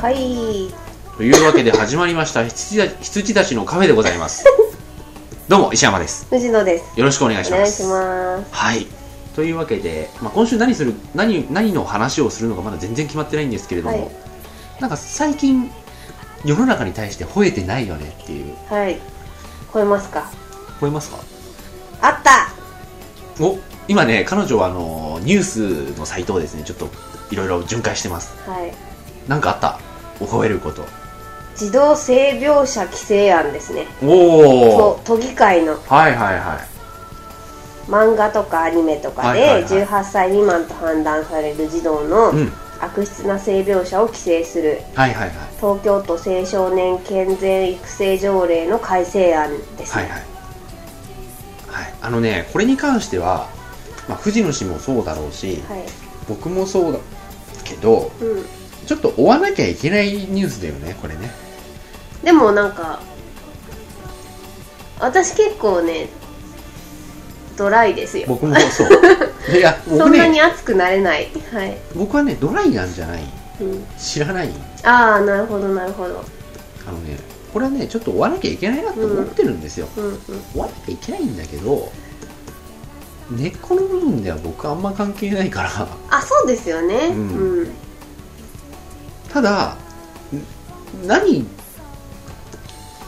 はい。はいというわけで始まりました羊た羊たちのカフェでございます。どうも石山です。藤野です。よろしくお願いします。お願いします。はい。というわけで、まあ、今週何する何何の話をするのかまだ全然決まってないんですけれども、はい。なんか最近世の中に対して吠えてないよねっていう。はい。超えますか？吠えますか？あった！お今ね彼女はあのニュースのサイトをですねちょっといろいろ巡回してます。はい。なんかあった？吠えること。児童性描写規制案ですね。おおと都議会の。はいはいはい。漫画とかアニメとかではい18歳未満と判断される児童のうん。悪質な性描写を規制する。はいはいはい。東京都青少年健全育成条例の改正案です。ねはいはい。はい。あのねこれに関しては、まあ、藤野氏もそうだろうしはい。僕もそうだけどうんちょっと追わなきゃいけないニュースだよねこれね。でもなんか私結構ねドライですよ。僕もそう。いやそ僕んなにね熱くなれない。はい、僕はねドライなんじゃない。うん、知らない。ああなるほどなるほど。あのねこれはねちょっと追わなきゃいけないなと思ってるんですよ、うんうん。追わなきゃいけないんだけど根っこの部分では僕あんま関係ないから。あそうですよね。ううんん、ただん何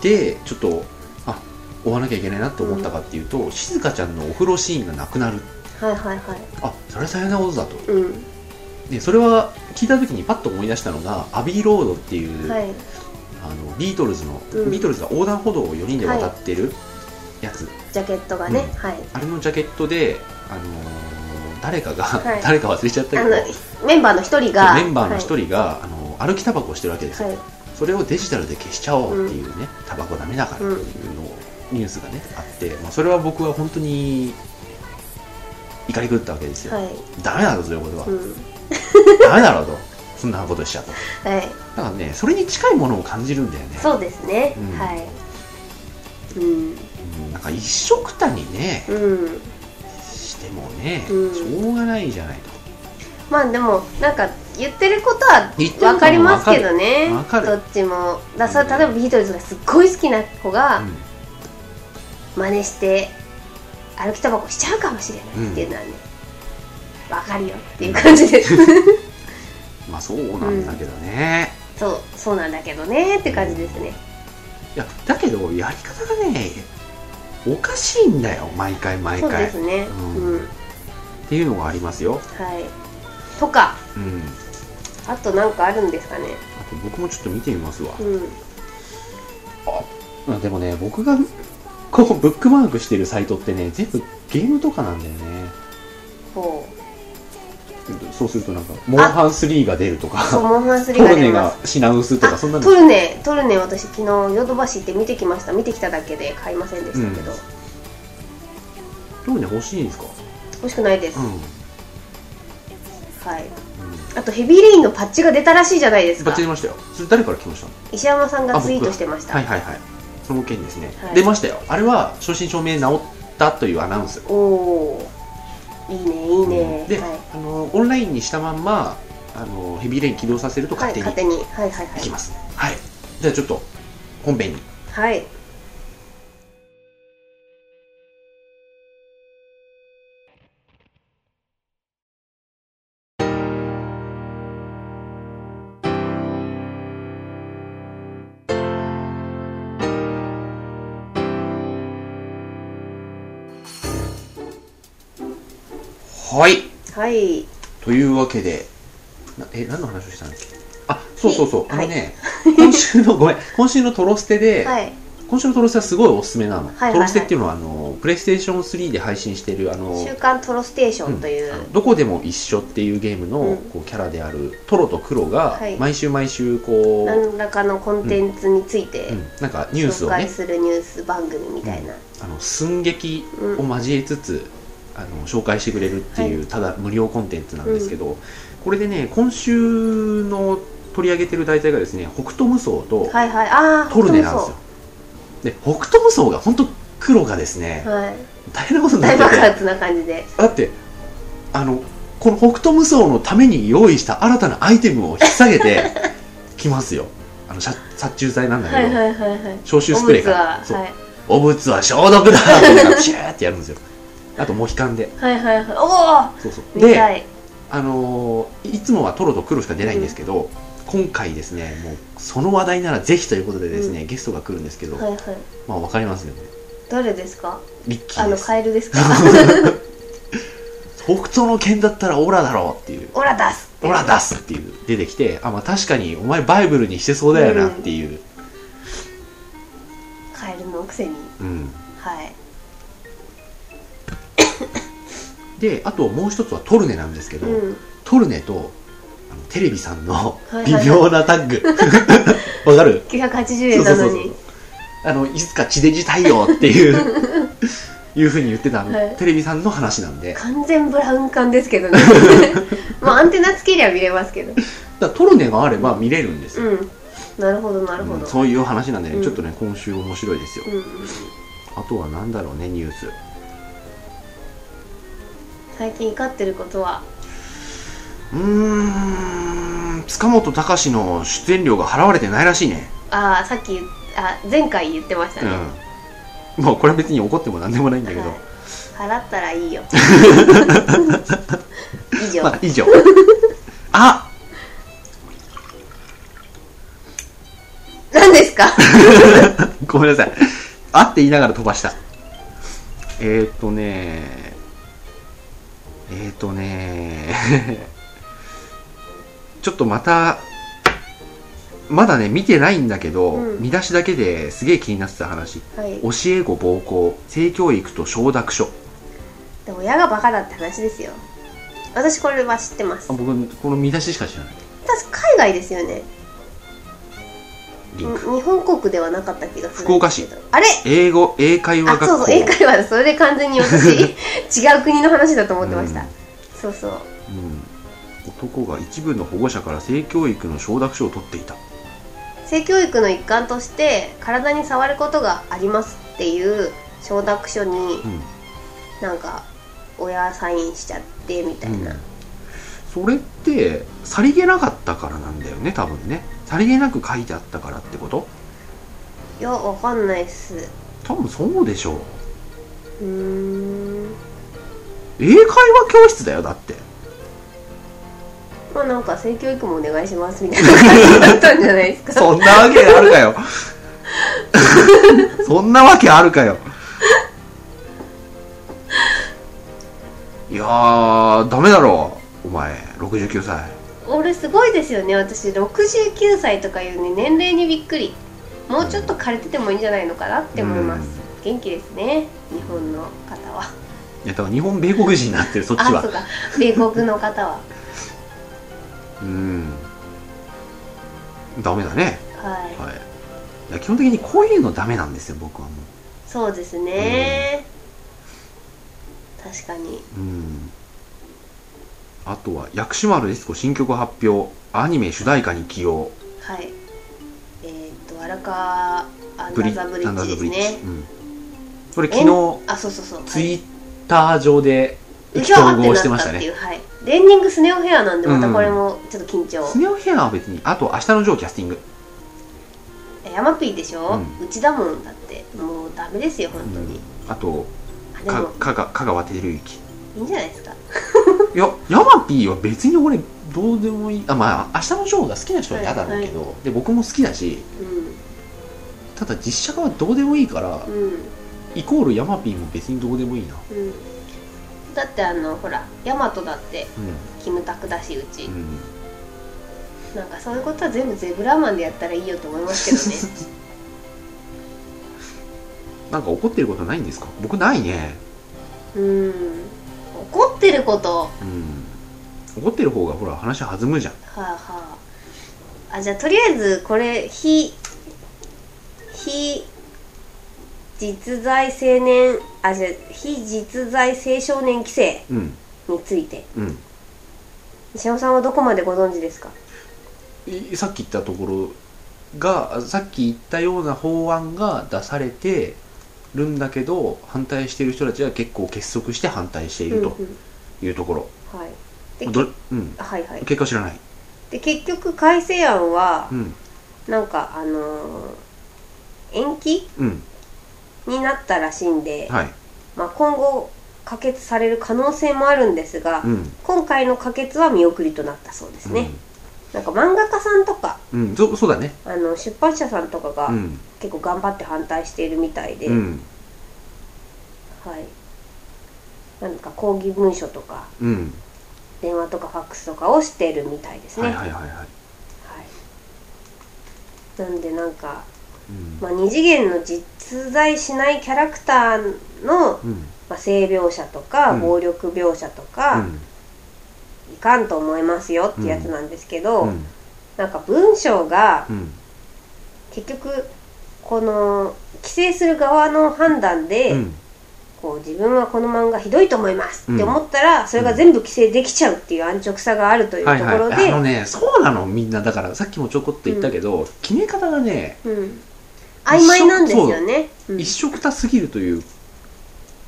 でちょっとあ追わなきゃいけないなと思ったかっていうと、静香ちゃんのお風呂シーンがなくなる。はいはいはい。あそれは大変なことだと。うん。でそれは聞いた時にパッと思い出したのがアビーロードっていう、はい。あのビートルズの、うん。ビートルズが横断歩道を4人で渡ってるやつ、ジャケットがね、うん。はい。あれのジャケットで、あのー誰かが、はい。誰か忘れちゃったけど。メンバーの一人がメンバーの一人が、あの歩きタバコをしてるわけですよ、はい、それをデジタルで消しちゃおうっていうね、タバコダメだからっていうのをニュースがねあって、まあ、それは僕は本当に怒り狂ったわけですよ、はい、はいダメだろそういうことは、うん。ダメだろと。そんなことしちゃうと。はい、だからねそれに近いものを感じるんだよね。そうですね、うん。はい。うん。うん。なんか一緒くたにねうん。してもね、うん。しょうがないじゃないと。まあでもなんか言ってることは分かりますけどね。どっちも。だそれ例えばビートルズがすっごい好きな子がうん。真似して歩きタバコしちゃうかもしれないっていうのはね、分かるよっていう感じで。す、まあそうなんだけどね、そうそうなんだけどねって感じですね。いやだけどやり方がねおかしいんだよ。毎回毎そう回ですね。ううんん、っていうのがありますよ、はい。とか。うん、あとなんかあるんですかね。あと僕もちょっと見てみますわ。う、ん。あでもね僕が こうブックマークしてるサイトってね全部ゲームとかなんだよね。ほそうするとなんかモンハン3が出るとうそうかモンハン3トルネが品薄とかあそんなの。トルネトルネ私昨日ヨドバシ行って見てきました見てきただけで買いませんでしたけど、うん。トルネ欲しいんですか？欲しくないです、うん、はいあとヘビーレインのパッチが出たらしいじゃないですか。バッチリましたよ。それ誰から来ました石山さんがツイートしてました、はいはいはい。その件ですね、はい。出ましたよ。あれは正真正銘治ったというアナウンス。おおいいねいいね、で、はい、あのオンラインにしたまんまあのヘビーレイン起動させるとはい、勝手に勝手に。はいはいはい。できます。はい、じゃあちょっと本編に。はいはい。はい。というわけでなえ何の話をしたんだっけ？あそうそうそう。あはい。のね、今週のごめん。今週のトロステで、はい。今週のトロステはすごいおすすめなの、はいはいはい。トロステっていうのはあのプレイステーション3で配信しているあの週刊トロステーションという、あのどこでも一緒っていうゲームの、うん。こうキャラであるトロとクロがはい。毎週毎週こう、何らかのコンテンツについてうん。なんかニュース紹をね。介するニュース番組みたいな、あの寸劇うん。を交えつつ、あの紹介してくれるっていう、はただ無料コンテンツなんですけど、これでね今週の取り上げてる題材がですね北斗無双とトルネなんですよ。で北斗無双が本当黒がですね、はい。大変なことにな大ってて。爆発な感じで。だってあのこの北斗無双のために用意した新たなアイテムを引っ提げて 来ますよ。あの殺殺虫剤なんだけど、はいはいはいはい。消臭スプレーかそう、はいお物は消毒だってシューってやるんですよあとモヒカンで。はいはいはい。おそうそう。でたい。あのーいつもはトロと黒しか出ないんですけど、今回ですねもうその話題ならぜひということでですね、ゲストが来るんですけど、はいはい。まあわかりますよね。誰ですか？リッキあのーです。カエルですか？北斗の剣だったらオラだろうっていう。オラ出す。オラ出すっていう。出てきてあまあ確かにお前バイブルにしてそうだよなっていう、カエルのくせに。うん。はい であともう一つはトルネなんですけど、うん。トルネとあのテレビさんの微はいはいはい。妙なタッグ。わかる？980円なのに。あのいつか地デジたいよっていう いうふうに言ってた、はい。テレビさんの話なんで。完全ブラウン管ですけどね。まあアンテナつけりゃ見れますけど。らトルネがあれば見れるんですよ、うん。なるほどなるほど、うんそういう話なんでね、うん。ちょっとね今週面白いですよ、うんうんあとは何だろうねニュース最近怒ってることは？うーん塚本隆の出演料が払われてないらしいね。ああさっきあ前回言ってましたね、うん。もうこれは別に怒っても何でもないんだけど、はい。払ったらいいよ。以上、まあ以上。あ！何ですか？ごめんなさい。あって言いながら飛ばした。えー、っとねえー、っとね ちょっとまたまだね見てないんだけど、うん。見出しだけですげえ気になってた話。はい。教え子暴行性教育と承諾書。でも親がバカだって話ですよ。私これは知ってます。あ僕この見出ししか知らない。確か海外ですよねリンク。日本国ではなかった気がする福岡市。あれ？英語英会話学校。あそうそう英会話。だそれで完全に私 違う国の話だと思ってました、うん。そうそう。うん、男が一部の保護者から性教育の承諾書を取っていた。性教育の一環として体に触ることがありますっていう承諾書にうん。なんか親サインしちゃってみたいな、うんそれってさりげなかったからなんだよね多分ね。さりげなく書いてあったからってこと？いやわかんないっす。多分そうでしょう。うーん。英会話教室だよだって。まあなんか性教育もお願いしますみたいな。感じだったんじゃないですかそんなわけあるかよ。そんなわけあるかよ。いやーダメだろお前69歳。俺すごいですよね。私69歳とかいうね年齢にびっくり。もうちょっと枯れててもいいんじゃないのかなって思います、元気ですね。日本の方は。いやだから日本米国人になってるそっちは。あそうか。米国の方は。うん。ダメだね。はい。はい。いや基本的にこういうのダメなんですよ僕はもそうですね、確かに。ううんあとは薬師丸悦子新曲発表アニメ主題歌に起用。はい。えーっと荒川アンダーザブリッジですね。うん、これ昨日あそうそうそう。ツイッター上で意気投合してましたね。っていうはい。レンディングスネオヘアなんでまたこれもちょっと緊張、スネ夫ヘアは別にあと明日のジョーキャスティング。えヤマピーでしょ、ううちだもんだって。もうダメですよ本当に、あとあでも。か香川照之いいんじゃないですかいやヤマピーは別に俺どうでもいい。あまあ明日のジョーが好きな人は嫌だろうけど、で僕も好きだしうただ実写化はどうでもいいから、んうん。イコールヤマピーも別にどうでもいいな。うん。だってあのほらヤマトだってうキムタクだしうち、ん、うん、なんかそういうことは全部ゼブラーマンでやったらいいよと思いますけどね。なんか怒ってることないんですか？僕ないね。うん怒ってること。うん。怒ってる方がほら話弾むじゃん。はあはあ。あじゃあとりあえずこれ非非実在青年あじゃあ非実在青少年規制うん。について。うん。西尾さんはどこまでご存知ですか？いさっき言ったところがさっき言ったような法案が出されてるんだけど反対している人たちは結構結束して反対しているとうんうん。いうところ、はい。でどうん、はいはい。結果知らない。で結局改正案はうん。なんかあのー延期？うん。になったらしいんで、はい。まあ、今後可決される可能性もあるんですが、うん。今回の可決は見送りとなったそうですね、なんか漫画家さんとかうん、うん、そそうだね。あの出版社さんとかがうん。結構頑張って反対しているみたいで、うん。はい。なんか抗議文書とかうん。電話とかファックスとかをしているみたいですね、はいはいはいはい。はい。なんでなんか、うん。まあ、二次元の実在しないキャラクターの、うん。まあ、性描写とか、うん。暴力描写とか、うんいかんと思いますよってやつなんですけど、うん。なんか文章がうん。結局この規制する側の判断で、うん。こう自分はこの漫画ひどいと思いますって思ったら、それが全部規制できちゃうっていう安直さがあるというとはいころで、はいあのねそうなのみんな。だからさっきもちょこっと言ったけど、決め方がねうん、曖昧なんですよね。うん。一緒くたすぎるという。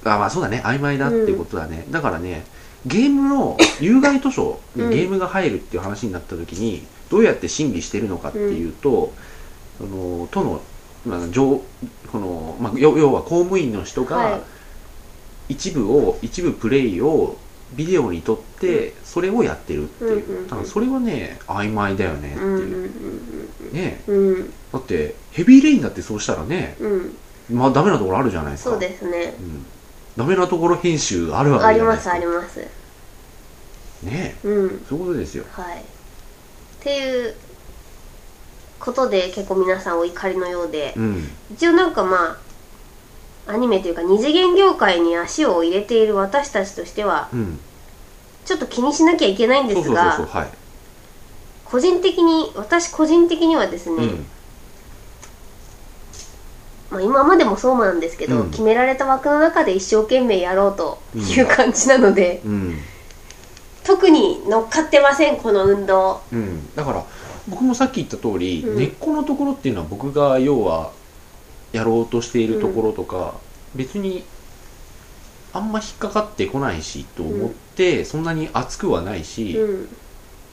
あまあそうだね。曖昧だってことだね、だからねゲームの有害図書にうんゲームが入るっていう話になった時にどうやって審議してるのかっていうと、その都の、まあ、上この、まあ、要要は公務員の人はが一部を一部プレイをビデオに撮ってそれをやってるっていう、うんうんうん。多分それはね曖昧だよねってう。んうんいう、ねうん。うん。だってヘビーレインだってそうしたらねうんうん。まあダメなところあるじゃないですか。そうですね。うん、ダメなところ編集あるわけありますあります。ねうん。そういうことですよ。はい。っていうことで結構皆さんお怒りのようで、うん。一応なんかまあアニメというか二次元業界に足を入れている私たちとしてはうん。ちょっと気にしなきゃいけないんですが個人的に私個人的にはですね、うんまあ、今までもそうなんですけど、うん。決められた枠の中で一生懸命やろうという感じなので、うん。特に乗っかってませんこの運動。うん、だから僕もさっき言った通り、うん。根っこのところっていうのは僕が要はやろうとしているところとか、別にあんま引っかかってこないしと思って、そんなに熱くはないし、うん。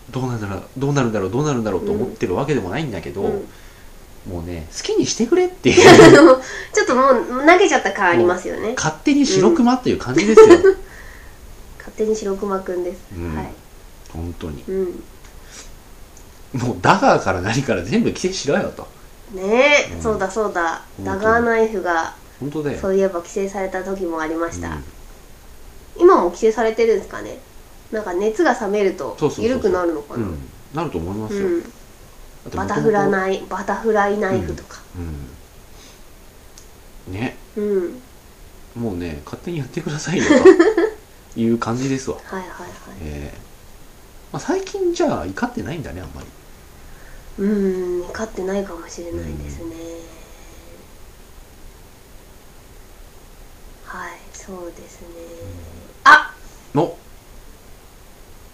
どうなんだろうどうなるんだろうどうなるんだろうと思ってるわけでもないんだけど、うんもうね好きにしてくれっていう。ちょっともう投げちゃった感ありますよね。勝手に白熊っていう感じですよ、勝手に白熊くんです、うん。はい、本当に。うん、もうダガーから何から全部規制しろよと。ねえ、うん。そうだそうだ。ダガーナイフが本当だよ。そういえば規制された時もありました、うん。今も規制されてるんですかね。なんか熱が冷めると緩くなるのかな。うん、なると思いますよ、バタフラナイバタフライナイフとか。うん。ね。うん、もうね勝手にやってくださいよ。と いう感じですわ。はいはいはい。ええ。まあ、最近じゃあ怒ってないんだねあんまり。うん勝ってないかもしれないですね、はいそうですね。あの。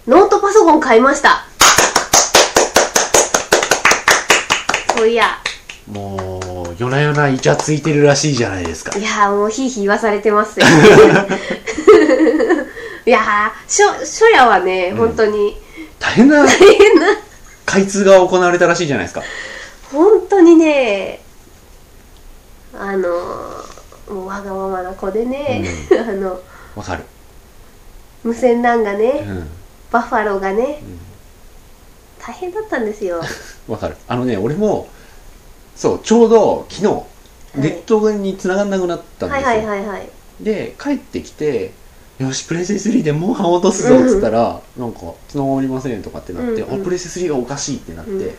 ノートパソコン買いましたそういやもう夜な夜なイチャついてるらしいじゃないですか。いやーもうひいひい言わされてますよ。いやーしょ初夜はね、うん。本当に。大変な大変な。開通が行われたらしいじゃないですか。本当にねあのーもうわがままな子でね、あのわかる。無線 LAN がうね、ん。バッファローがねうん大変だったんですよ。わかる。あのね俺もそうちょうど昨日、い。ネットに繋がんなくなったんですよ、はいはいはいはい。で帰ってきてよしプレステ3でもう半落とすぞっつったら、なんか繋がりませんとかってなって、うんうん。あプレステ3がおかしいってなって、うん。で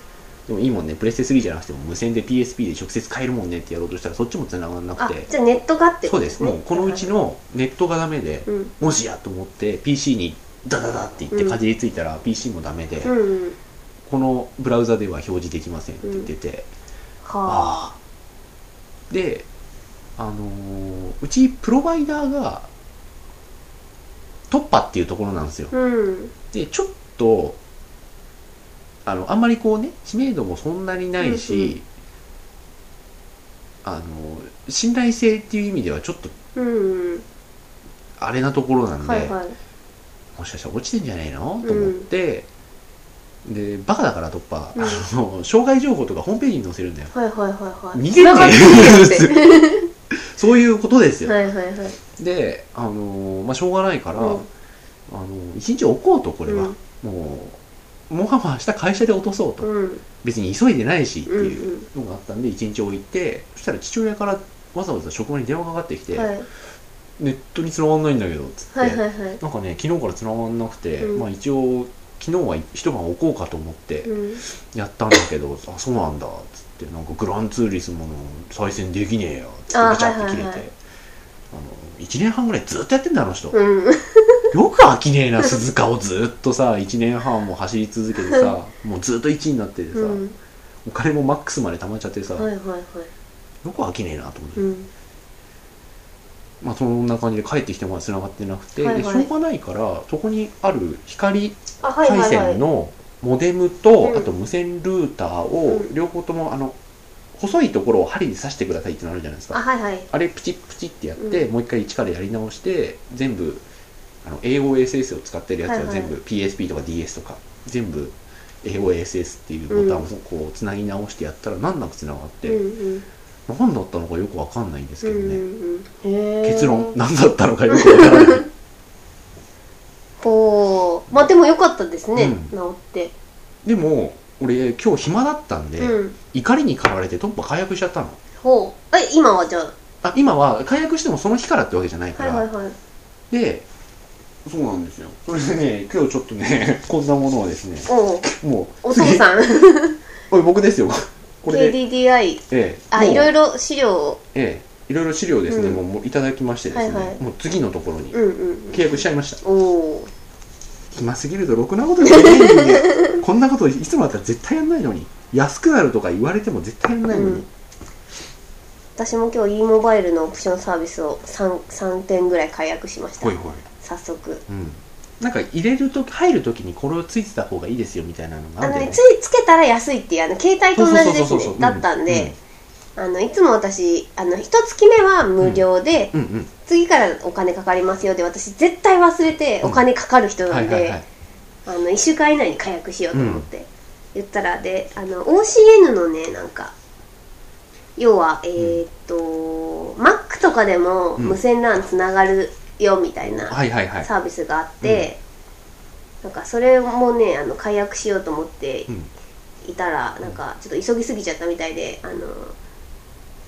もいいもんねプレステ3じゃなくても無線で PSP で直接買えるもんねってやろうとしたらそっちも繋がんなあくて。じゃあネットがってそうです。もうこのうちのネットがダメで、うん。もしやと思って PC にダダダって言ってかじりついたら PC もダメで、うんうんこのブラウザでは表示できませんって言ってて、はあ。あであのーうちプロバイダーが突破っていうところなんですよ。あうん。でちょっとあのあんまりこうね知名度もそんなにないし、うんうん。あの信頼性っていう意味ではちょっとうんあれなところなんで、はいはい。もしかしたら落ちてんじゃないの？と思って、でバカだから突破、うん。あの障害情報とかホームページに載せるんだよ。はいはいはいはい。逃げるそういうことですよ、はいはいはい。であのまあしょうがないから、うん。あの一日置こうとこれは、うん。もうもうは明日会社で落とそうと、うん。別に急いでないしってうんいうのがあったんで一日置いてそしたら父親からわざわざ職場に電話がかかってきて、はい。ネットに繋がんないんだけどっつって、はいはいはい。なんかね昨日から繋がんなくて、うん。まあ一応昨日は一晩置こうかと思ってうん。やったんだけど、あそうなんだっつってなんかグランツーリスモの再生できねえよっつってあブチャって切れて、はいはい。はいあの1年半ぐらいずっとやってんだあの人、うん。よく飽きねえな鈴鹿をずっとさ1年半も走り続けてさもうずっと1位になっててさ、うん。お金もマックスまで溜まっちゃってさ、はいはいはい。よく飽きねえなと思って、うんまあそんな感じで帰ってきても繋がってなくて、はいはい。でしょうがないからそこにある光あはいはい回はい。線のモデムと、うん。あと無線ルーターをうん。両方ともあの細いところを針に刺してくださいってのあるじゃないですか。あはいはい。あれプチプチってやって、もう一回一からやり直して全部あの AOSS を使ってるやつはいははい。全部 PSP とか DS とか全部 AOSS っていうボタンをこうつなぎ直してやったら難なくつながって、うんうん何だったのかよくわかんないんですけどね、うんうん。結論何だったのかよくわからない。ほうまあでもよかったですね、うん。治って。でも俺今日暇だったんで、うん。怒りに駆られて突破解約しちゃったの。ほう。え今はじゃあ？今は解約してもその日からってわけじゃないあから、はいはいはい。でそうなんですよ。それでね今日ちょっとね こんなものをですねおう。もうお父さん。これ 僕ですよこれで KDDI ええあいろいろ資料を。ええいろいろ資料ですね、うん。もうもういただきましてですね、はいはい。もう次のところにうんうん契約しちゃいました。おお暇すぎるとろくなことできないんで こんなこといつもだったら絶対やんないのに安くなるとか言われても絶対やんないのに、うん。私も今日 e モバイルのオプションサービスを 3, 3点ぐらい解約しました。ほいほい。早速。うんなんか入れると入るときにこれをついてた方がいいですよみたいなのがあるんだよねねついつけたら安いっていうあの携帯と同じですねだったんで、あのいつも私あの一月目は無料で、うんうん次からお金かかりますよで私絶対忘れてお金かかる人うんなんで、はいはいはい。あの1週間以内に解約しようと思って、言ったらであの OCN のねなんか要はえーっと、Mac とかでもうん無線 LAN つながるよみたいなはいはいはい。サービスがあって、なんかそれもねあの解約しようと思ってうん。いたらなんかちょっと急ぎすぎちゃったみたいであの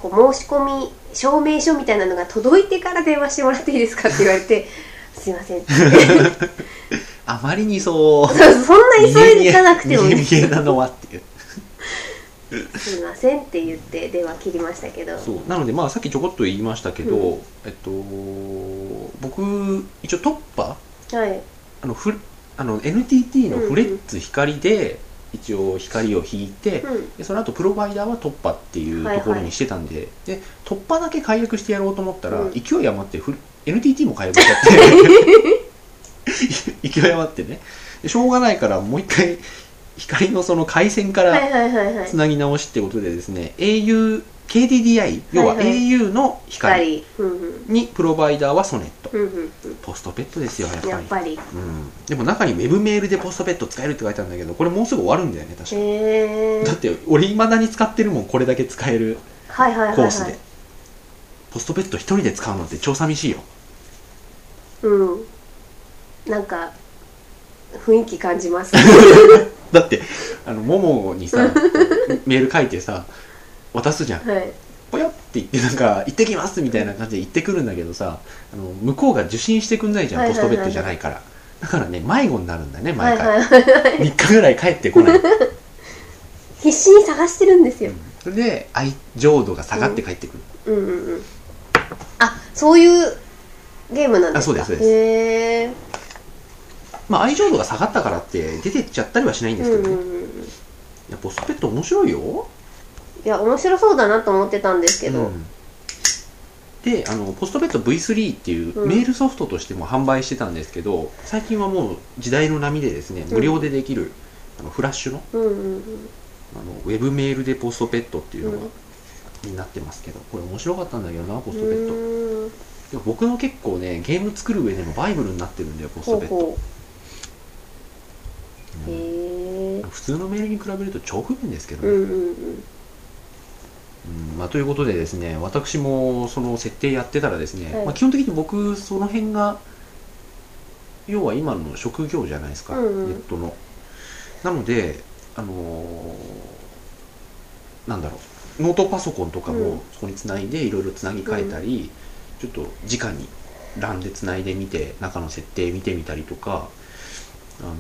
こう申し込み証明書みたいなのが届いてから電話してもらっていいですかって言われて すいませんって。あまりにそうそんな急いでいかなくても見えね見えなのはっていうすいませんって言って電話切りましたけど。そうなのでまあさっきちょこっと言いましたけど、うえっと僕一応突破はい。あのフあの NTT のフレッツ光で一応光を引いて、うん。でその後プロバイダーは突破っていうところにしてたんで,、で突破だけ解約してやろうと思ったら、うん。勢い余ってフル NTT も解約しちゃって 勢い余ってね。でしょうがないからもう一回光のその回線からつなぎ直しってことでですね au KDDI 要は au の光にプロバイダーはソネット。ポストペットですよやっぱり。うん。でも中にウェブメールでポストペット使えるって書いてあるんだけどこれもうすぐ終わるんだよね確か。へえだって俺いまだに使ってるもんこれだけ使えるコースで、いポストペット一人で使うのって超寂しいよ。うん。なんか雰囲気感じます。だってあのモモにさメール書いてさ渡すじゃん。はい。ぽよって言ってなんか行ってきますみたいな感じで行ってくるんだけどさあの向こうが受信してくんないじゃん、ポストペットじゃないから。だからね迷子になるんだねはい毎回、はいはい。3日ぐらい帰ってこない。必死に探してるんですよ。それで愛情度が下がって帰ってくる、うん。うんうんあそういうゲームなんですか？あそうですそうです。へえまあ愛情度が下がったからって出てっちゃったりはしないんですけどね、いうんうんうん。やポストペット面白いよ。いや面白そうだなと思ってたんですけど、うん。であのポストペット V3 っていううん。メールソフトとしても販売してたんですけど、最近はもう時代の波でですね無料でできる、あのフラッシュのうんうんうん。あのウェブメールでポストペットっていうのが、うん。になってますけどこれ面白かったんだけどなポストペット。僕の結構ねゲーム作る上でもバイブルになってるんだよポストペット。ほうん。普通のメールに比べると超不便ですけどね、うんうんうん。うん。まあ、ということでですね私もその設定やってたらですね、はい。まあ、基本的に僕その辺が要は今の職業じゃないですか、うんうん。ネットの。なのであのーなんだろうノートパソコンとかうん。もそこにつないでいろいろつなぎ替えたり、ちょっと直に LAN でつないでみて中の設定見てみたりとか、あのー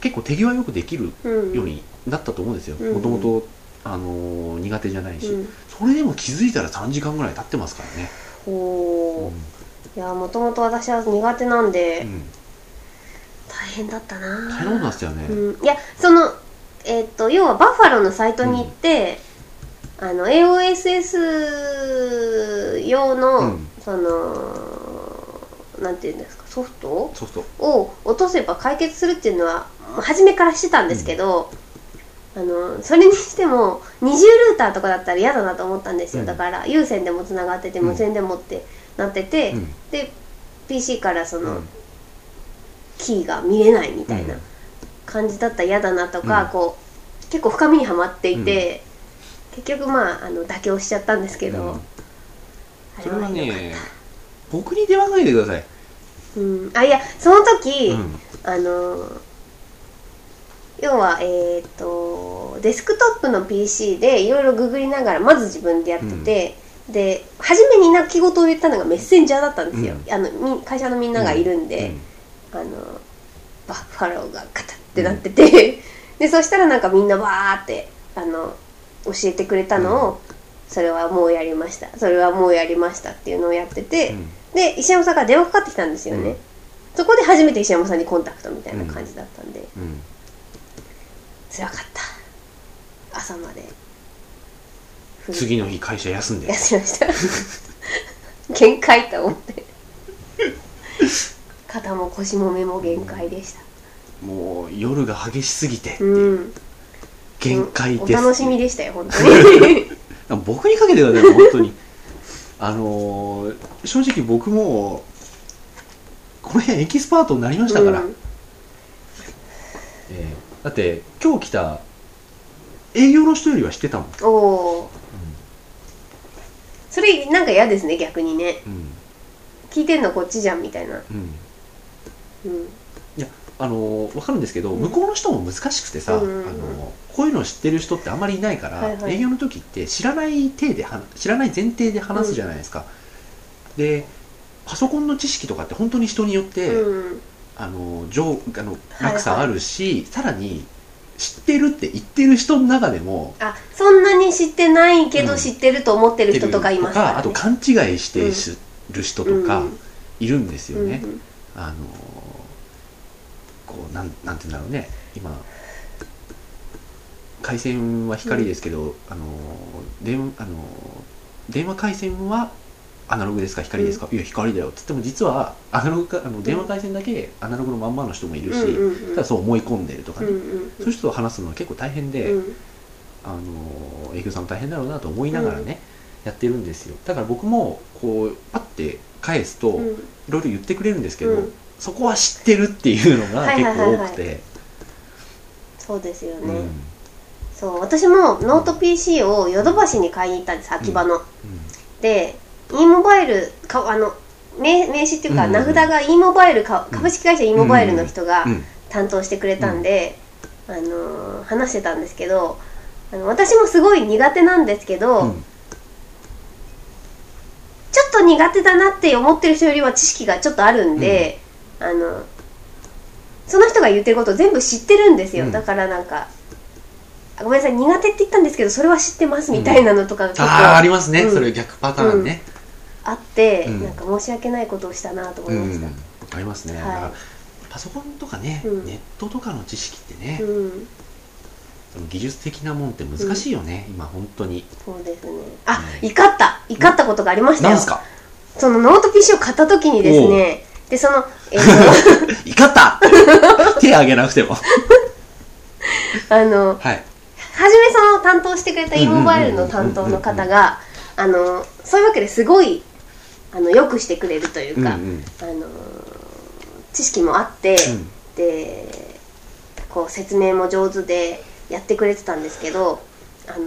結構手際よくできるうんようになったと思うんですよ。うん。もともとあのー苦手じゃないし、うん。それでも気づいたら3時間ぐらい経ってますからね、おーいやもともと私は苦手なんで、うん。大変だったな。大変なことなんですよね、うん、いやそのえっ、と要はバッファローのサイトに行って、あの AOSS 用の、うん。そのなんていうんですか？ソフト？ソフト。を落とせば解決するっていうのは初めからしてたんですけど、あのそれにしても二重ルーターとかだったら嫌だなと思ったんですよ、うん。だから有線でもつながっててうん。無線でもってなってて、うん。で PC からその、うん。キーが見れないみたいなうん。感じだったら嫌だなとか、うん。こう結構深みにはまっていて、結局まああの妥協しちゃったんですけど、うん。あそれはね僕に電話かけてください、たうん、あいやその時、うん。あの要はえっ、とデスクトップの PC でいろいろググりながらまず自分でやってて、で初めに泣き言を言ったのがメッセンジャーだったんですよ、うん。あのみ会社のみんながいるんで、うん。あのバッファローがカタってなってて、でそしたらなんかみんなわーってあの教えてくれたのを、それはもうやりました。それはもうやりましたっていうのをやってて、うんで石山さんから電話かかってきたんですよね、うん。そこで初めて石山さんにコンタクトみたいな感じだったんで、うん。辛かった。朝まで。次の日会社休んで。休みました。限界と思って。肩も腰も目も限界でした。もう夜が激しすぎてう。ん。限界です、お楽しみでしたよ本当に。僕にかけてください本当にあのー正直僕もこの辺エキスパートになりましたから、うん。えーだって今日来た営業の人よりは知ってたもん、おおそれなんか嫌ですね逆にね。うん。聞いてんのこっちじゃんみたいな。うん、うんあのーわかるんですけど、うん。向こうの人も難しくてさ、うんうんうん。あのーこういうのを知ってる人ってあんまりいないから、はいはい。営業の時って知らない体で話知らない前提で話すじゃないですか、でパソコンの知識とかって本当に人によって、うん。あの上あのはいはい。落差あるし、さらに知ってるって言ってる人の中でもあそんなに知ってないけどうん。知ってると思ってる人とかいますから、ね、あと勘違いして知る人とかうん。いるんですよね、うん。あのこうなんなんて言うんだろうね。今回線は光ですけど、あの電あの電話回線はアナログですか？光ですか、いや光だよっつっても実はアナログかあの電話回線だけアナログのまんまの人もいるし、うんうんうん。ただそう思い込んでるとかね、うんうんそういう人と話すのは結構大変で、うん。あの営業さんも大変だろうなと思いながらね、やってるんですよ。だから僕もこうパッて返すと、うん。いろいろ言ってくれるんですけど、うんそこは知ってるっていうのがはい結はいはいはい。構多くて。そうですよね、うん。そう私もノート PC をヨドバシに買いに行ったんです秋葉の、で e モバイルかあの名名刺っていうか、うん。名札が e モバイルかうん。株式会社 e モバイルの人がうん。担当してくれたんで、あのー話してたんですけどあの私もすごい苦手なんですけど、うん。ちょっと苦手だなって思ってる人よりは知識がちょっとあるんで、あのその人が言ってることを全部知ってるんですよ、うん。だからなんかあごめんなさい苦手って言ったんですけどそれは知ってますみたいなのとかが結構ああありますね、うん。それ逆パターンね、あって、うん。なんか申し訳ないことをしたなと思うんいました、ありますね、はい。だからパソコンとかね、うん。ネットとかの知識ってね、うん。技術的なもんって難しいよね、今本当に。そうですね。あうん。怒った。怒ったことがありましたよ。なんすか？そのノート PC を買った時にですねでそのえっ、怒った。手挙げなくても。とあのはい。初めその担当してくれた e モバイルの担当の方があのそういうわけですごいあのよくしてくれるというか、うんうん。あの知識もあって、うん。でこう説明も上手でやってくれてたんですけどあの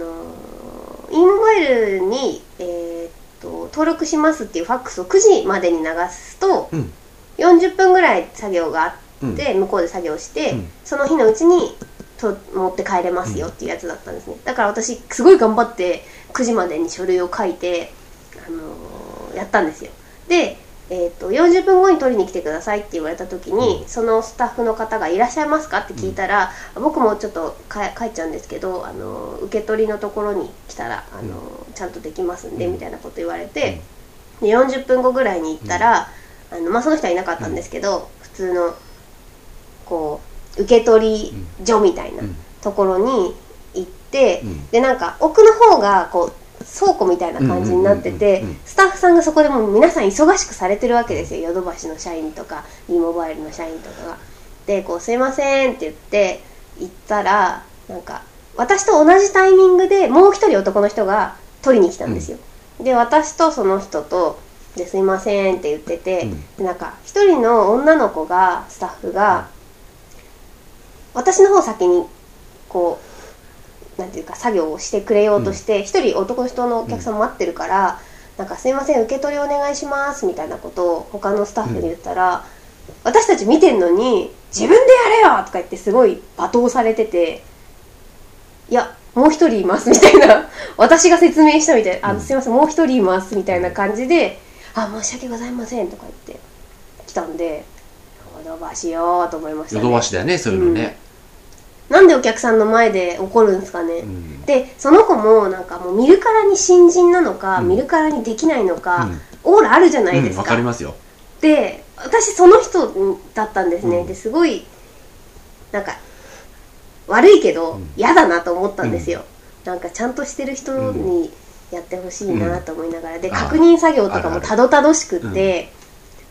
ー、e モバイルに、えーっと登録しますっていうファックスを9時までに流すとうん40分ぐらい作業があうん。って向こうで作業して、うん。その日のうちにと持って帰れますよっていうやつだったんですね。だから私すごい頑張って9時までに書類を書いて、あのーやったんですよ。で、えー、と40分後に取りに来てくださいって言われた時に、うん。そのスタッフの方が「いらっしゃいますか?」って聞いたら、僕もちょっとか帰っちゃうんですけど、あのー受け取りのところに来たら、あのーちゃんとできますんで、うん。みたいなこと言われて、で40分後ぐらいに行ったら、あのまあ、その人はいなかったんですけど、普通のこう受け取り所みたいなうん。ところに行って、うん。でなんか奥の方がこう倉庫みたいな感じになってうん。うん。てうん。うん。スタッフさんがそこでもう皆さん忙しくされてるわけですよ。ヨドバシの社員とか e モバイルの社員とかが。でこう「すいません」って言って行ったらなんか私と同じタイミングでもう一人男の人が取りに来たんですよ。で私とその人と「ですいません」って言ってて、うん。でなんか一人の女の子がスタッフが、私の方先にこうなんていうか作業をしてくれようとして一、人男の人のお客さん待ってるから「なんかすいません受け取りお願いします」みたいなことを他のスタッフに言ったら、私たち見てんのに「自分でやれよ!」とか言ってすごい罵倒されてて「いやもう一人います」みたいな。私が説明したみたいな「あうん。のすいませんもう一人います」みたいな感じで「あ申し訳ございません」とか言って来たんで「ヨドバシよ」と思いましたね。ヨドバシだよねそういうのね、なんでお客さんの前で怒るんですかね、うん。でその子もなんかもう見るからに新人なのか、うん。見るからにできないのか、うん。オーラあるじゃないでうんわすか,、かりますよ。で私その人だったんですね、うん。ですごいなんか悪いけどうん。嫌だなと思ったんですよ、なんかちゃんとしてる人にやってほしいなと思いながら、で確認作業とかもたどたどしくって、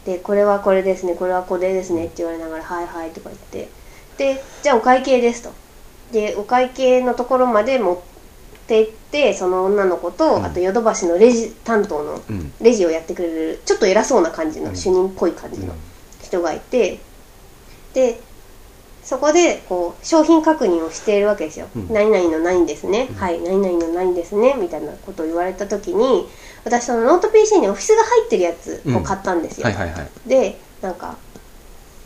でこれはこれですねこれはこれですねって言われながら「はいはい」とか言って。でじゃあお会計ですと。でお会計のところまで持って行ってその女の子と、うん。あとヨドバシのレジ担当のうん。レジをやってくれるちょっと偉そうな感じの、うん。主任っぽい感じの人がいて。でそこでこう商品確認をしているわけですよ、うん。何々の何ですね、うん。はい。何々の何ですね。みたいなことを言われた時に私そのノート PC にオフィスが入ってるやつを買ったんですよ、はいはいはい。でなんか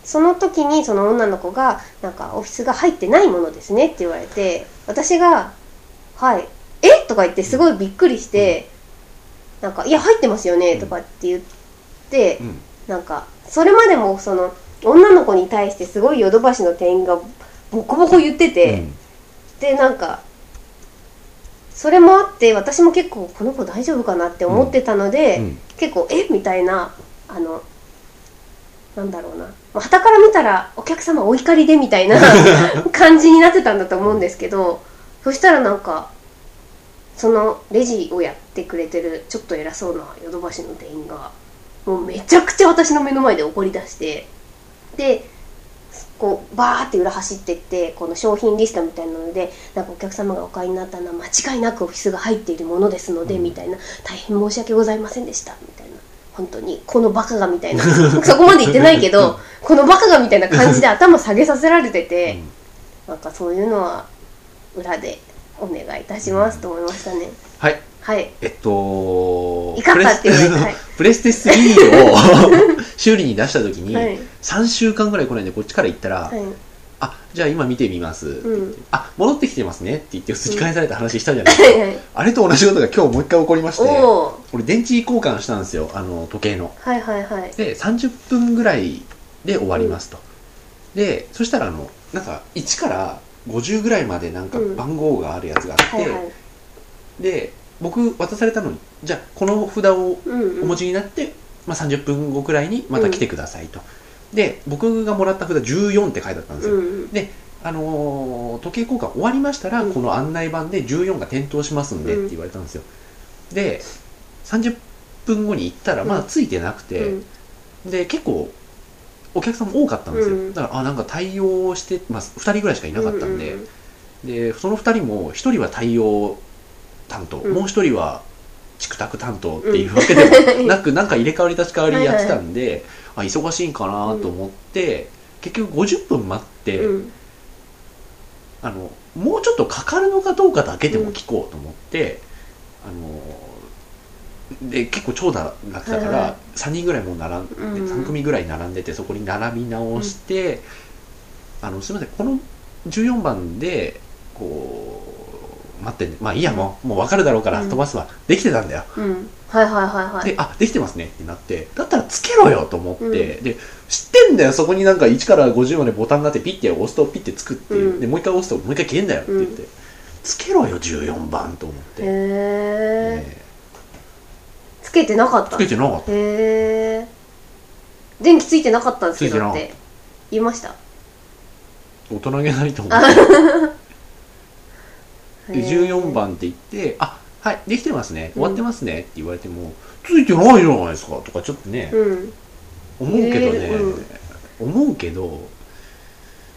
その時にその女の子が「なんかオフィスが入ってないものですね」って言われて私が「はい。え？とか言ってすごいびっくりして「なんかいや入ってますよね」とかって言って、うん。なんかそれまでもその女の子に対してすごいヨドバシの店員がボコボコ言ってて、でなんかそれもあって私も結構この子大丈夫かなって思ってたので、うん。結構え？みたいなあのなんだろうな。はたから見たらお客様お怒りでみたいな 感じになってたんだと思うんですけどそしたらなんかそのレジをやってくれてるちょっと偉そうなヨドバシの店員がもうめちゃくちゃ私の目の前で怒り出してでこうバーって裏走ってってこの商品リストみたいなのでなんかお客様がお買いになったのは間違いなくオフィスが入っているものですので、うん。みたいな。大変申し訳ございませんでした。みたいな。本当にこのバカがみたいな。そこまで言ってないけどこのバカがみたいな感じで 頭下げさせられてて、なんかそういうのは裏でお願いいたしますと思いましたね。はいはい。えっと怒ったって言われてはい。プレステ3を 修理に出した時に、はい。3週間ぐらい来ないんでこっちから行ったら、はい。あじゃあ今見てみます、うん。あ戻ってきてますねって言って普通に返された話したじゃない、はいはい。あれと同じことが今日もう一回起こりましておお俺電池交換したんですよあの時計の。はいはいはい。で30分ぐらいで終わりますと、でそしたらあのなんか1から50ぐらいまでなんかうん。番号があるやつがあって、はいはい。で僕渡されたのにじゃあこの札をうんうん。お持ちになって、まあ、30分後くらいにまた来てくださいと、で僕がもらった札14って書いてあったんですよ、うんうん。あのー時計交換終わりましたら、うん。この案内板で14が点灯しますんでって言われたんですよ、で30分後に行ったらまだついてなくて、うん。で結構お客さんも多かったんですよ、うんだからあなんか対応してます2人ぐらいしかいなかったんで、ううでその2人も1人は対応担当、うん。もう1人はチクタク担当っていうわけでも なく、なんか入れ替わり立ち替わりやってたんで、あ忙しいんかなと思って、結局50分待って、うん。あのもうちょっとかかるのかどうかだけでも聞こうと思って、あので結構長蛇楽だかはいはい。ら3人ぐらいもう並んで、うん。3組ぐらい並んでてそこに並び直して、あのすみませんこの14番でこう待ってまあいいやもう,、もう分かるだろうからうん。飛ばすわ、できてたんだよ。うん。はいはいはいはい。で、あ、できてますねってなって、だったらつけろよと思って、うん。で、知ってんだよ、そこになんか1から50までボタンがあって、ピッて押すとピッてつくっていう、うん。で、もう一回押すともう一回消えんだよって言って、つけろよ、14番と思って。へえねつけてなかったつけてなかった。へえ電気ついてなかったんですけついてなかった。どって言いました。大人げないと思っあて。で、へー。14番って言って、あ、はい、できてますね、終わってますねって言われても、ついてないじゃないですかとかちょっとね、うん。思うけどね、えー思うけど、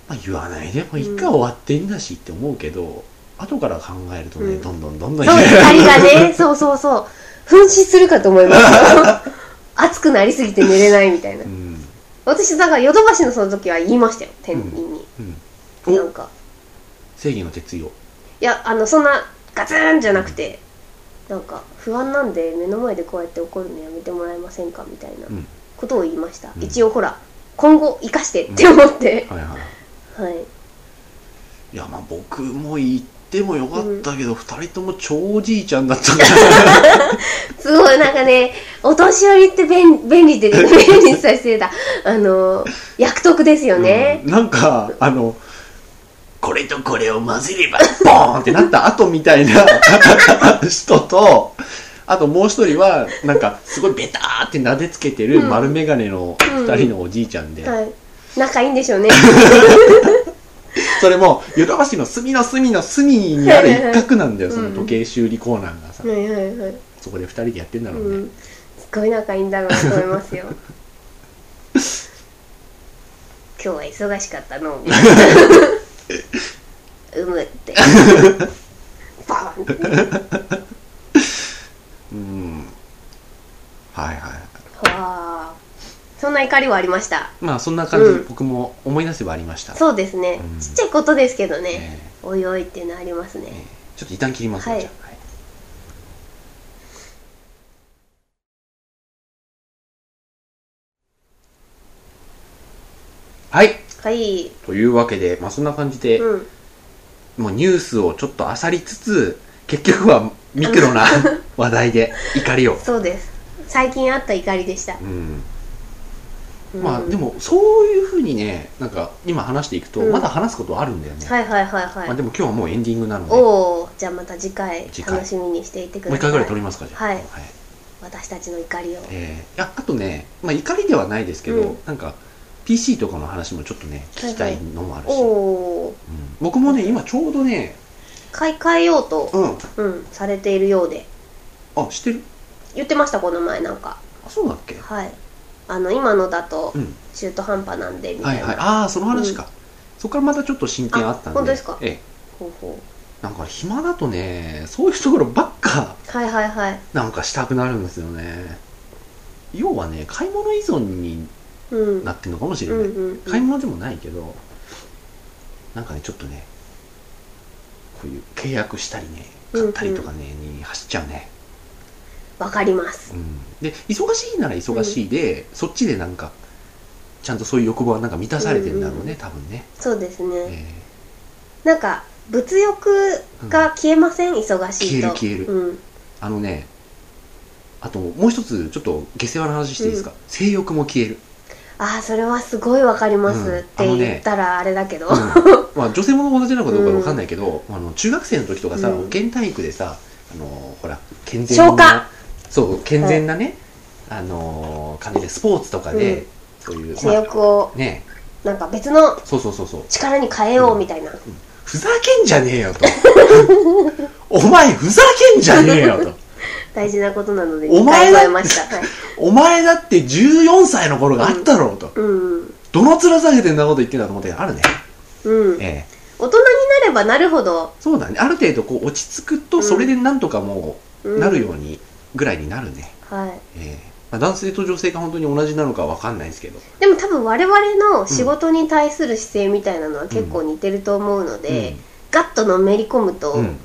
まあ、言わないでもう一回終わってんだしって思うけど、後から考えるとね、うん。どんどんどんどんそう光がね そうそうそう。噴死するかと思います。熱くなりすぎて寝れないみたいな。うん。私だからヨドバシのその時は言いましたよ店員に、うん、おなんか。正義の鉄意をいやあのそんなガツンじゃなくてなんか不安なんで目の前でこうやって怒るのやめてもらえませんかみたいなうん。ことを言いました、うん。一応ほら今後生かしてって思って、はいはいはい。い。やまあ僕も言ってもよかったけど、二人とも超おじいちゃんだったから すごいなんかねお年寄りって便便利って 便利にさせてた。あの役得ですよね、うん。なんかあのこれとこれを混ぜれば ボーンってなった後みたいな人とあともう一人はなんかすごいベターって撫でつけてるうん。丸眼鏡の二人のおじいちゃんで、はい。仲いいんでしょうね。それもヨドバシの隅の隅の隅にある一角なんだよその時計修理コーナーがさ、はいはいはい。そこで二人でやってんだろうね、うん。すごい仲いいんだろうなと思いますよ。今日は忙しかったの。みたいな うむって。ンって。うん。はいはいわあそんな怒りはありました？まあそんな感じ、うん。僕も思い出せばありました。そうですね、うん。ちっちゃいことですけどね、えおいおいっていうのありますええねえ。ちょっと一旦切りますね、はい。じゃあ。はい。はいはい。というわけで、まあ、そんな感じで、うん。もうニュースをちょっと漁りつつ結局はミクロな 話題で怒りを、そうです。最近あった怒りでした、うん、うん。まあでもそういうふうにねなんか今話していくとうん。まだ話すことあるんだよね、はいはいはいはい、まあ、でも今日はもうエンディングなので。おもおじゃあまた次回次回。楽しみにしていてください。う一回ぐらい撮りますかじゃあ。はい。私たちの怒りを。えーいやあとね、まあ、怒りではないですけど、うん。なんか PC とかの話もちょっとね聞きたいのもあるし、おおうん。僕もね今ちょうどね買い替えようと、うん。うん、されているようで。あ知ってる？言ってましたこの前なんか。あそうだっけ？はい。あの今のだとうん。中途半端なんでみたな、はいいはい。ああその話か、そこからまたちょっと進展あったんで。あ本当ですか？ええ。ほうほなんか暇だとねそういうところばっかうはいはいはい。なんかしたくなるんですよね。要はね買い物依存にうんなってるのかもしれうんない、うん。買い物でもないけどなんかねちょっとねこういう契約したりね買ったりとかね、に走っちゃうね、わかります。うん、で忙しいなら忙しいで、そっちでなんかちゃんとそういう欲望はなんか満たされてるんだろうね、うんうん多分ね、そうですね、えなんか物欲が消えません、忙しいと。消える消うん、ーあのねあともう一つちょっと下世話な話していいですか、性欲も消える、ああそれはすごいわかります、うん。って言ったらあれだけど、うん。まあ、女性もの同じなのかどうかわかんないけど、あの中学生の時とかさ、うん。保健体育でさあのほら健全なそう健全なね、あの感じでスポーツとかで、うん。そういう、性欲をね。なんか別のそうそうそうそう。力に変えようみたいな、ふざけんじゃねえよと。お前ふざけんじゃねえよと大事なことなのでお前だ2回超えました、はい、お前だって14歳の頃があったろうと、うん。どの面下げてんなこと言ってんだと思ってあるね、うん。ええ。大人になればなるほど、そうだね。ある程度こう落ち着くとうん。それでなんとかもううんなるようにぐらいになるね、はい。えまあ、男性と女性が本当に同じなのかわかんないですけど。でも多分我々の仕事に対する姿勢みたいなのは結構似てると思うので、うん。ガッとのめり込むと、うん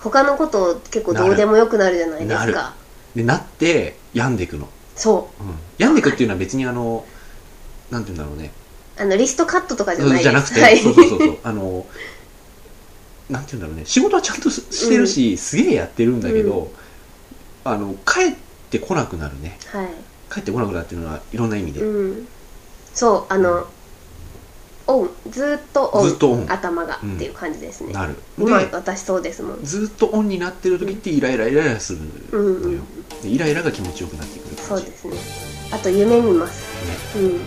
他のこと結構どうでもよくなるじゃないですなる。かでなって病んでいくの、そう。ん、病んでいくっていうのは別にあのなんて言うんだろうね。うあのリストカットとかじゃない。ですじゃなくて、はい、そうそうそうそう。あのなんて言うんだろうね。仕事はちゃんとししてるし、すげえやってるんだけど、あの帰ってこなくなるね。はい。帰ってこなくなるっていうのはいろんな意味で、うん、そうあのオンずーっとオンずっとオン頭がうんっていう感じですね、なる。今で私そうですもん。ずっとオンになってる時ってイライライライラするうんうのよん、でイライラが気持ちよくなってくる感じ。そうですね。あと夢見ます。ね。うん。えー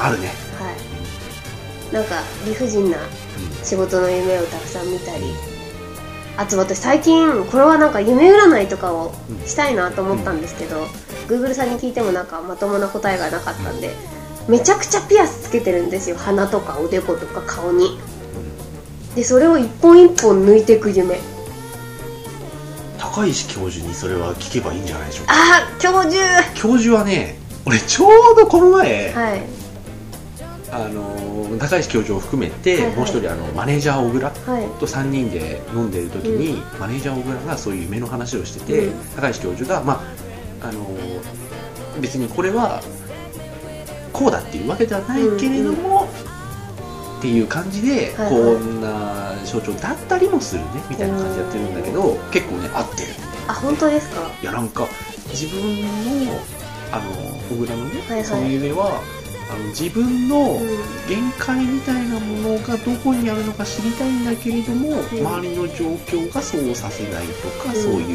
あるね、はい。なんか理不尽なう仕事の夢をたくさん見たり。あと私最近これはなんか夢占いとかをうんしたいなと思ったんですけど、Google さんに聞いてもなんかまともな答えがなかったんで、めちゃくちゃピアスつけてるんですよ。鼻とかおでことか顔に。でそれを一本一本抜いていく夢。高石教授にそれは聞けばいいんじゃないでしょうか。ああ教授。教授はね俺ちょうどこの前、はい。あのー高石教授を含めて、はいはい。もう一人あのマネージャー小倉はい。と3人で飲んでる時に、マネージャー小倉がそういう夢の話をしてて、うん。高石教授が、まああのー別にこれはこうだっていうわけではないけれども、っていう感じで、はいはい。こんな象徴だったりもするねみたいな感じでやってるんだけど結構ね合ってる。あ本当ですか？いやなんか自分のあの小倉のね、はいはい。その夢はあの自分のうん。限界みたいなものがどこにあるのか知りたいんだけれども、ん。周りの状況がそうさせないとか、うん。そういう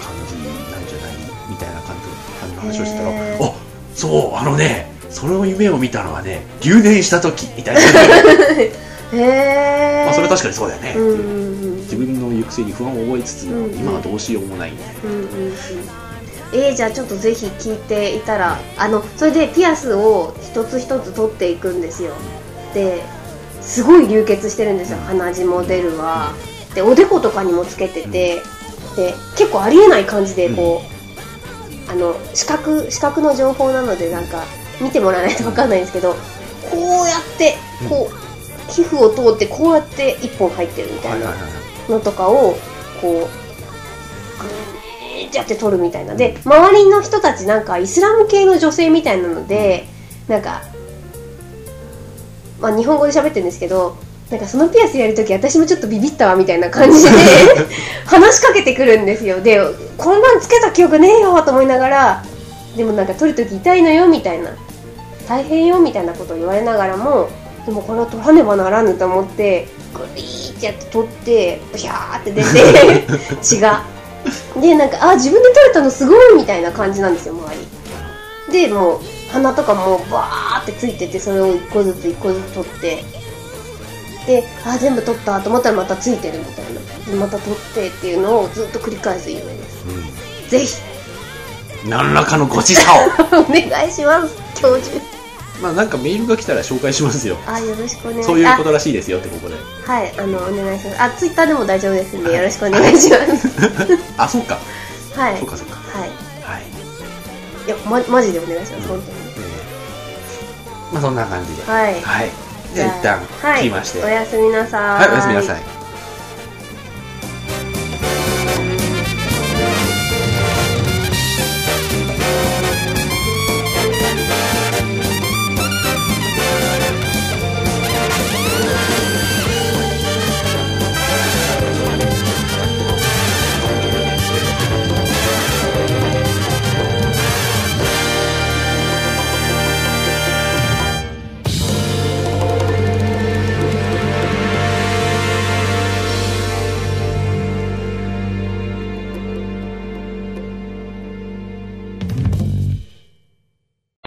感じなんじゃない？みたいな感じの話をしてたらあそうあのねその夢を見たのはね留年した時みたいな、へえまあそれ確かにそうだよね、うんうんうん。自分の行く末に不安を覚えつつも、うん。今はどうしようもないみたいな。うんうんうん。えー、じゃあちょっとぜひ聞いていたらあのそれでピアスを一つ一つ取っていくんですよ。ですごい流血してるんですよ。鼻血も出るわ。でおでことかにもつけててで結構ありえない感じでこう、あの視覚視覚の情報なのでなんか見てもらわないと分かんないんですけどこうやってこう皮膚を通ってこうやって一本入ってるみたいなのとかをこうグーッてやって取るみたいな。で周りの人たちなんかイスラム系の女性みたいなのでなんかまあ日本語で喋ってるんですけどなんかそのピアスやるとき私もちょっとビビったわみたいな感じで 話しかけてくるんですよ。でこんなんつけた記憶ねえよと思いながらでもなんか取るとき痛いのよみたいな大変よみたいなことを言われながらもでもこれを取らねばならぬと思ってグリーってやって取ってブヒャーって出て 血が。でなんかあ自分で取れたのすごいみたいな感じなんですよ周り。でもう鼻とかもバーってついててそれを一個ずつ一個ずつ取って。であ全部取ったと思ったらまたついてるみたいな。でまた取ってっていうのをずっと繰り返す夢ですぜひ。うん何らかのご示差を。お願いします教授まあなんかメールが来たら紹介しますよ。あよろしくお願いします。そういうことらしいですよってここで。はいあのお願いします。あツイッターでも大丈夫ですんでよろしくお願いします。あそうか。はい。そうかそうか。はい。はい、いやまマジでお願いします本当に。えーまあそんな感じで。はい。はい。じゃあ一旦はい。切りまして。おやすみなさはいおやすみなさい